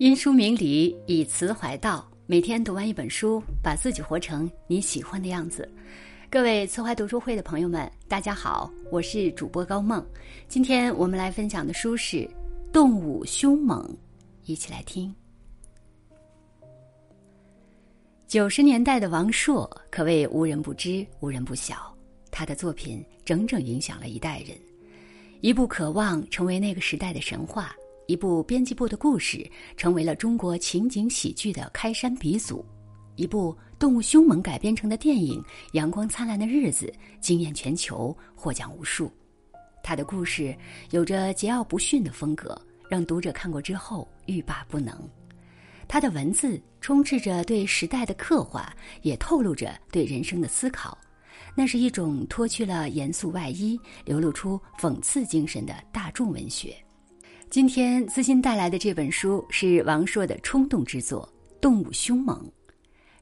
因书明理，以词怀道。每天读完一本书，把自己活成你喜欢的样子。各位词怀读书会的朋友们，大家好，我是主播高梦。今天我们来分享的书是《动物凶猛》，一起来听。九十年代的王朔可谓无人不知、无人不晓，他的作品整整影响了一代人。一部《渴望》成为那个时代的神话。一部编辑部的故事成为了中国情景喜剧的开山鼻祖，一部动物凶猛改编成的电影《阳光灿烂的日子》惊艳全球，获奖无数。他的故事有着桀骜不驯的风格，让读者看过之后欲罢不能。他的文字充斥着对时代的刻画，也透露着对人生的思考。那是一种脱去了严肃外衣，流露出讽刺精神的大众文学。今天资欣带来的这本书是王朔的冲动之作《动物凶猛》。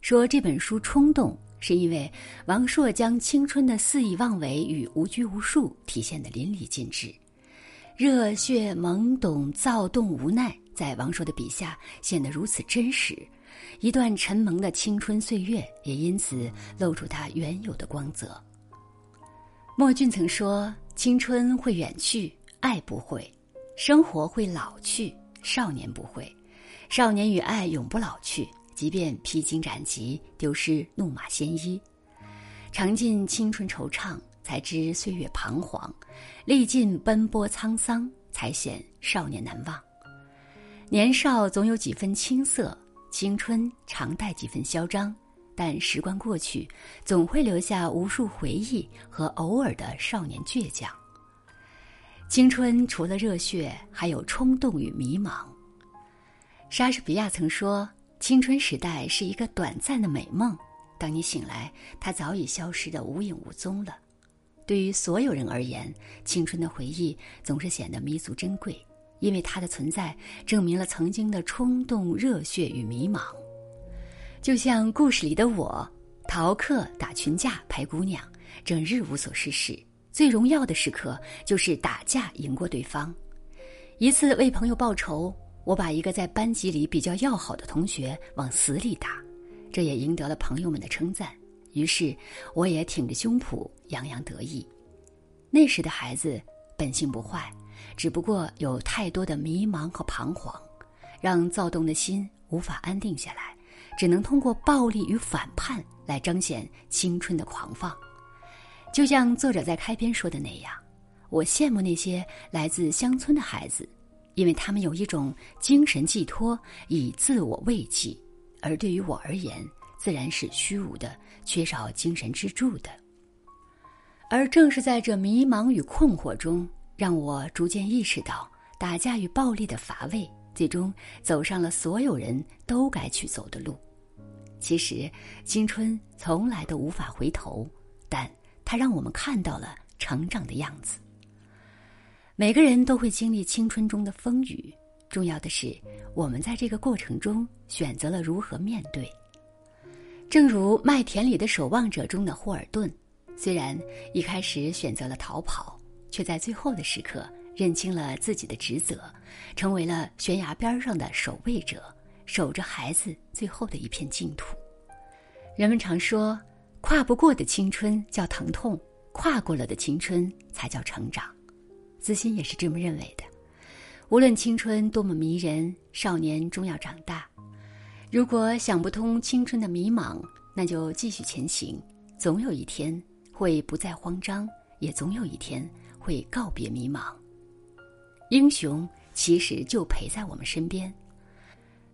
说这本书冲动，是因为王朔将青春的肆意妄为与无拘无束体现得淋漓尽致，热血、懵懂、躁动、无奈，在王朔的笔下显得如此真实。一段沉蒙的青春岁月也因此露出它原有的光泽。莫俊曾说：“青春会远去，爱不会。”生活会老去，少年不会。少年与爱永不老去，即便披荆斩棘，丢失怒马鲜衣。尝尽青春惆怅，才知岁月彷徨；历尽奔波沧桑，才显少年难忘。年少总有几分青涩，青春常带几分嚣张，但时光过去，总会留下无数回忆和偶尔的少年倔强。青春除了热血，还有冲动与迷茫。莎士比亚曾说：“青春时代是一个短暂的美梦，当你醒来，它早已消失的无影无踪了。”对于所有人而言，青春的回忆总是显得弥足珍贵，因为它的存在证明了曾经的冲动、热血与迷茫。就像故事里的我，逃课、打群架、拍姑娘，整日无所事事。最荣耀的时刻就是打架赢过对方。一次为朋友报仇，我把一个在班级里比较要好的同学往死里打，这也赢得了朋友们的称赞。于是我也挺着胸脯洋洋得意。那时的孩子本性不坏，只不过有太多的迷茫和彷徨，让躁动的心无法安定下来，只能通过暴力与反叛来彰显青春的狂放。就像作者在开篇说的那样，我羡慕那些来自乡村的孩子，因为他们有一种精神寄托，以自我慰藉；而对于我而言，自然是虚无的，缺少精神支柱的。而正是在这迷茫与困惑中，让我逐渐意识到打架与暴力的乏味，最终走上了所有人都该去走的路。其实，青春从来都无法回头，但。它让我们看到了成长的样子。每个人都会经历青春中的风雨，重要的是我们在这个过程中选择了如何面对。正如《麦田里的守望者》中的霍尔顿，虽然一开始选择了逃跑，却在最后的时刻认清了自己的职责，成为了悬崖边上的守卫者，守着孩子最后的一片净土。人们常说。跨不过的青春叫疼痛，跨过了的青春才叫成长。子欣也是这么认为的。无论青春多么迷人，少年终要长大。如果想不通青春的迷茫，那就继续前行。总有一天会不再慌张，也总有一天会告别迷茫。英雄其实就陪在我们身边。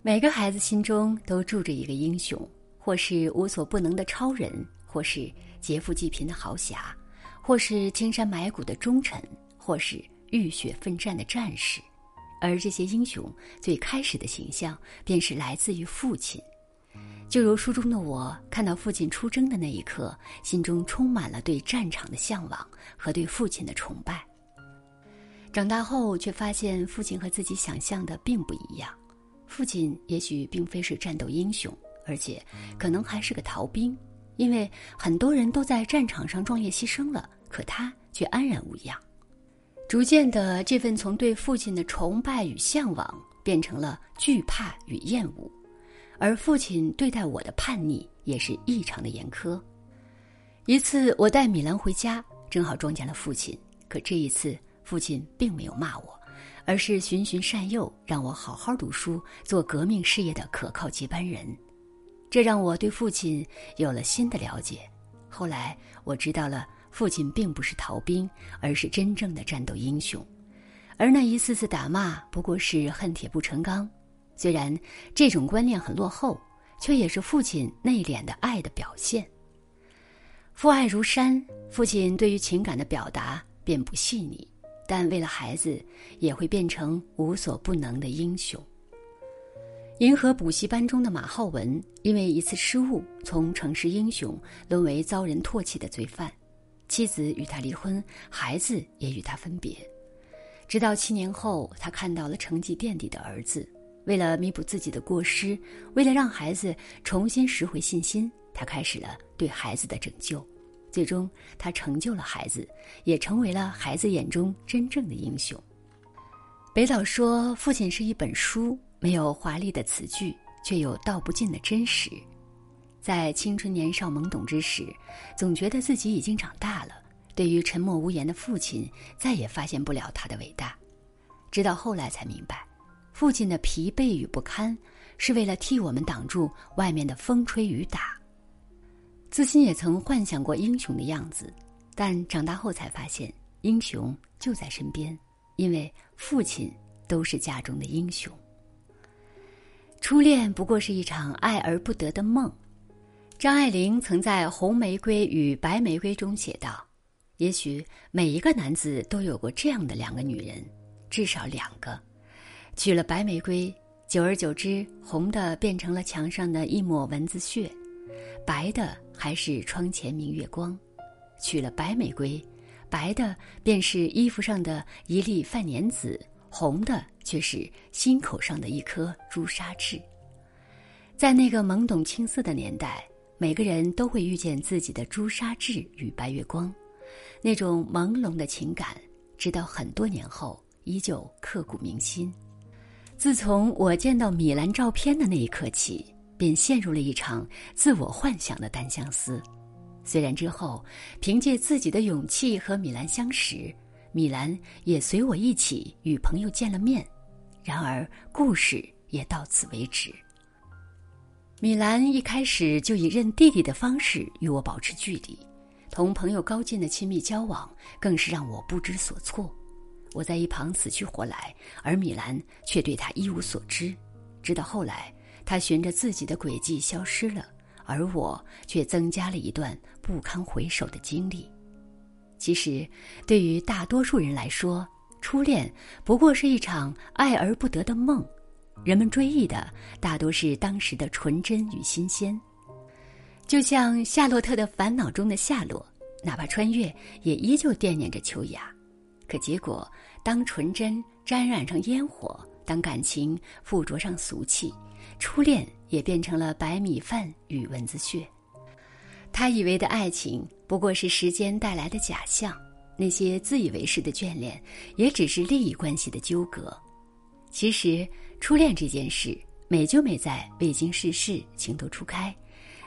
每个孩子心中都住着一个英雄。或是无所不能的超人，或是劫富济贫的豪侠，或是青山埋骨的忠臣，或是浴血奋战的战士，而这些英雄最开始的形象便是来自于父亲。就如书中的我，看到父亲出征的那一刻，心中充满了对战场的向往和对父亲的崇拜。长大后，却发现父亲和自己想象的并不一样，父亲也许并非是战斗英雄。而且，可能还是个逃兵，因为很多人都在战场上壮烈牺牲了，可他却安然无恙。逐渐的，这份从对父亲的崇拜与向往，变成了惧怕与厌恶，而父亲对待我的叛逆也是异常的严苛。一次，我带米兰回家，正好撞见了父亲。可这一次，父亲并没有骂我，而是循循善诱，让我好好读书，做革命事业的可靠接班人。这让我对父亲有了新的了解。后来，我知道了，父亲并不是逃兵，而是真正的战斗英雄。而那一次次打骂，不过是恨铁不成钢。虽然这种观念很落后，却也是父亲内敛的爱的表现。父爱如山，父亲对于情感的表达并不细腻，但为了孩子，也会变成无所不能的英雄。银河补习班中的马浩文，因为一次失误，从城市英雄沦为遭人唾弃的罪犯，妻子与他离婚，孩子也与他分别。直到七年后，他看到了成绩垫底的儿子，为了弥补自己的过失，为了让孩子重新拾回信心，他开始了对孩子的拯救。最终，他成就了孩子，也成为了孩子眼中真正的英雄。北岛说：“父亲是一本书，没有华丽的词句，却有道不尽的真实。”在青春年少懵懂之时，总觉得自己已经长大了。对于沉默无言的父亲，再也发现不了他的伟大。直到后来才明白，父亲的疲惫与不堪，是为了替我们挡住外面的风吹雨打。自信也曾幻想过英雄的样子，但长大后才发现，英雄就在身边，因为父亲都是家中的英雄。初恋不过是一场爱而不得的梦。张爱玲曾在《红玫瑰与白玫瑰》中写道。也许每一个男子都有过这样的两个女人，至少两个。娶了白玫瑰，久而久之，红的变成了墙上的一抹蚊子血，白的还是窗前明月光。娶了白玫瑰，白的便是衣服上的一粒饭粘子，红的却是心口上的一颗朱砂痣。在那个懵懂青涩的年代，每个人都会遇见自己的朱砂痣与白月光。那种朦胧的情感，直到很多年后依旧刻骨铭心。自从我见到米兰照片的那一刻起，便陷入了一场自我幻想的单相思。虽然之后凭借自己的勇气和米兰相识，米兰也随我一起与朋友见了面，然而故事也到此为止。米兰一开始就以认弟弟的方式与我保持距离。同朋友高进的亲密交往，更是让我不知所措。我在一旁死去活来，而米兰却对他一无所知。直到后来，他循着自己的轨迹消失了，而我却增加了一段不堪回首的经历。其实，对于大多数人来说，初恋不过是一场爱而不得的梦。人们追忆的大多是当时的纯真与新鲜。就像《夏洛特的烦恼》中的夏洛，哪怕穿越，也依旧惦念着秋雅。可结果，当纯真沾染上烟火，当感情附着上俗气，初恋也变成了白米饭与蚊子血。他以为的爱情，不过是时间带来的假象。那些自以为是的眷恋，也只是利益关系的纠葛。其实，初恋这件事，美就美在未经世事，情窦初开。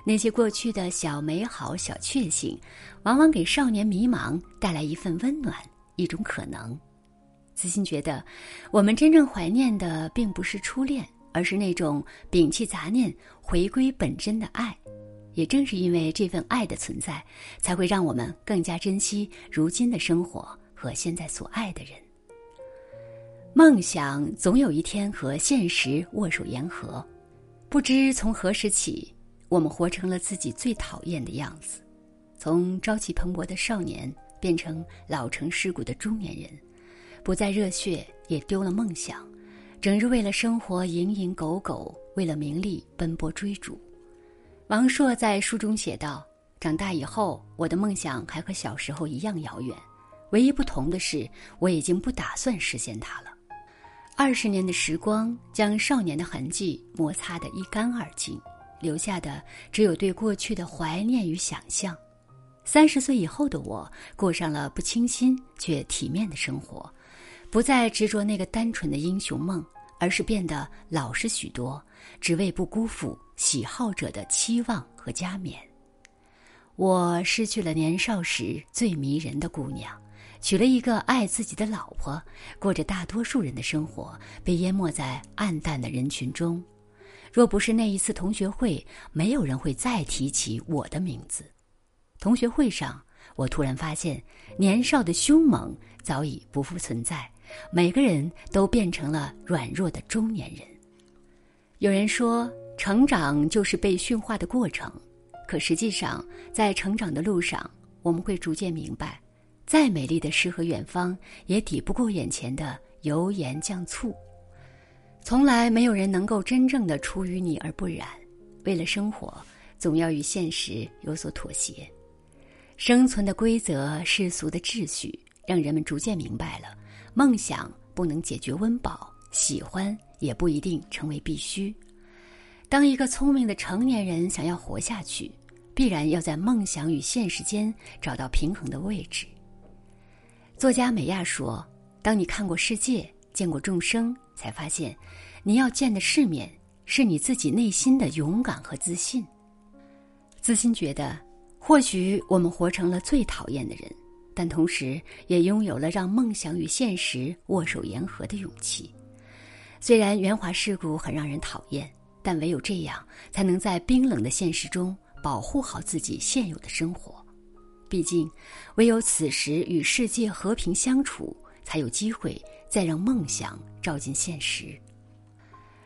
那些过去的小美好、小确幸，往往给少年迷茫带来一份温暖，一种可能。子欣觉得，我们真正怀念的并不是初恋，而是那种摒弃杂念、回归本真的爱。也正是因为这份爱的存在，才会让我们更加珍惜如今的生活和现在所爱的人。梦想总有一天和现实握手言和，不知从何时起。我们活成了自己最讨厌的样子，从朝气蓬勃的少年变成老成世故的中年人，不再热血，也丢了梦想，整日为了生活蝇营狗苟，为了名利奔波追逐。王朔在书中写道：“长大以后，我的梦想还和小时候一样遥远，唯一不同的是，我已经不打算实现它了。二十年的时光将少年的痕迹摩擦得一干二净。”留下的只有对过去的怀念与想象。三十岁以后的我，过上了不清新却体面的生活，不再执着那个单纯的英雄梦，而是变得老实许多，只为不辜负喜好者的期望和加冕。我失去了年少时最迷人的姑娘，娶了一个爱自己的老婆，过着大多数人的生活，被淹没在暗淡的人群中。若不是那一次同学会，没有人会再提起我的名字。同学会上，我突然发现，年少的凶猛早已不复存在，每个人都变成了软弱的中年人。有人说，成长就是被驯化的过程，可实际上，在成长的路上，我们会逐渐明白，再美丽的诗和远方，也抵不过眼前的油盐酱醋。从来没有人能够真正的出淤泥而不染。为了生活，总要与现实有所妥协。生存的规则、世俗的秩序，让人们逐渐明白了：梦想不能解决温饱，喜欢也不一定成为必须。当一个聪明的成年人想要活下去，必然要在梦想与现实间找到平衡的位置。作家美亚说：“当你看过世界。”见过众生，才发现，你要见的世面是你自己内心的勇敢和自信。自信觉得，或许我们活成了最讨厌的人，但同时也拥有了让梦想与现实握手言和的勇气。虽然圆滑世故很让人讨厌，但唯有这样，才能在冰冷的现实中保护好自己现有的生活。毕竟，唯有此时与世界和平相处，才有机会。再让梦想照进现实。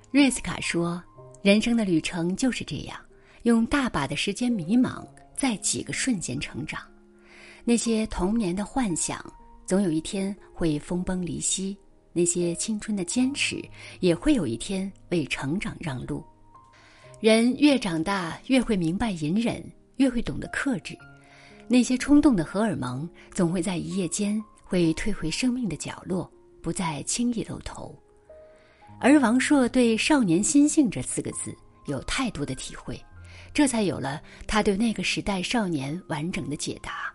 瑞斯卡说：“人生的旅程就是这样，用大把的时间迷茫，在几个瞬间成长。那些童年的幻想，总有一天会分崩离析；那些青春的坚持，也会有一天为成长让路。人越长大，越会明白隐忍，越会懂得克制。那些冲动的荷尔蒙，总会在一夜间会退回生命的角落。”不再轻易露头，而王朔对“少年心性”这四个字有太多的体会，这才有了他对那个时代少年完整的解答。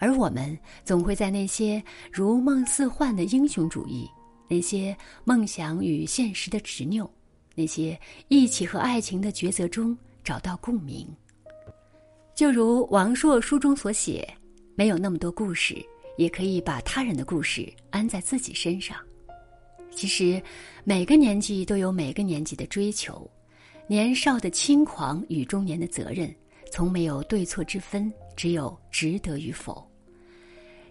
而我们总会在那些如梦似幻的英雄主义，那些梦想与现实的执拗，那些义气和爱情的抉择中找到共鸣。就如王朔书中所写，没有那么多故事。也可以把他人的故事安在自己身上。其实，每个年纪都有每个年纪的追求，年少的轻狂与中年的责任，从没有对错之分，只有值得与否。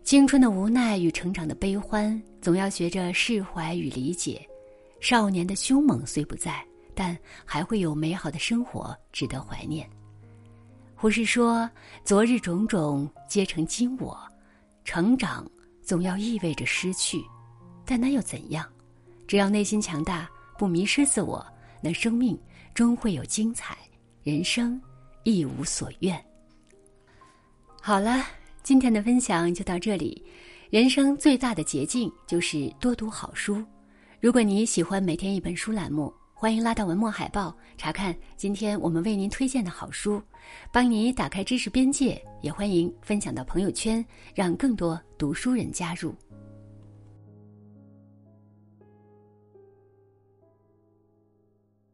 青春的无奈与成长的悲欢，总要学着释怀与理解。少年的凶猛虽不在，但还会有美好的生活值得怀念。胡适说：“昨日种种，皆成今我。”成长总要意味着失去，但那又怎样？只要内心强大，不迷失自我，那生命终会有精彩，人生亦无所愿。好了，今天的分享就到这里。人生最大的捷径就是多读好书。如果你喜欢每天一本书栏目，欢迎拉到文末海报查看今天我们为您推荐的好书，帮你打开知识边界。也欢迎分享到朋友圈，让更多读书人加入。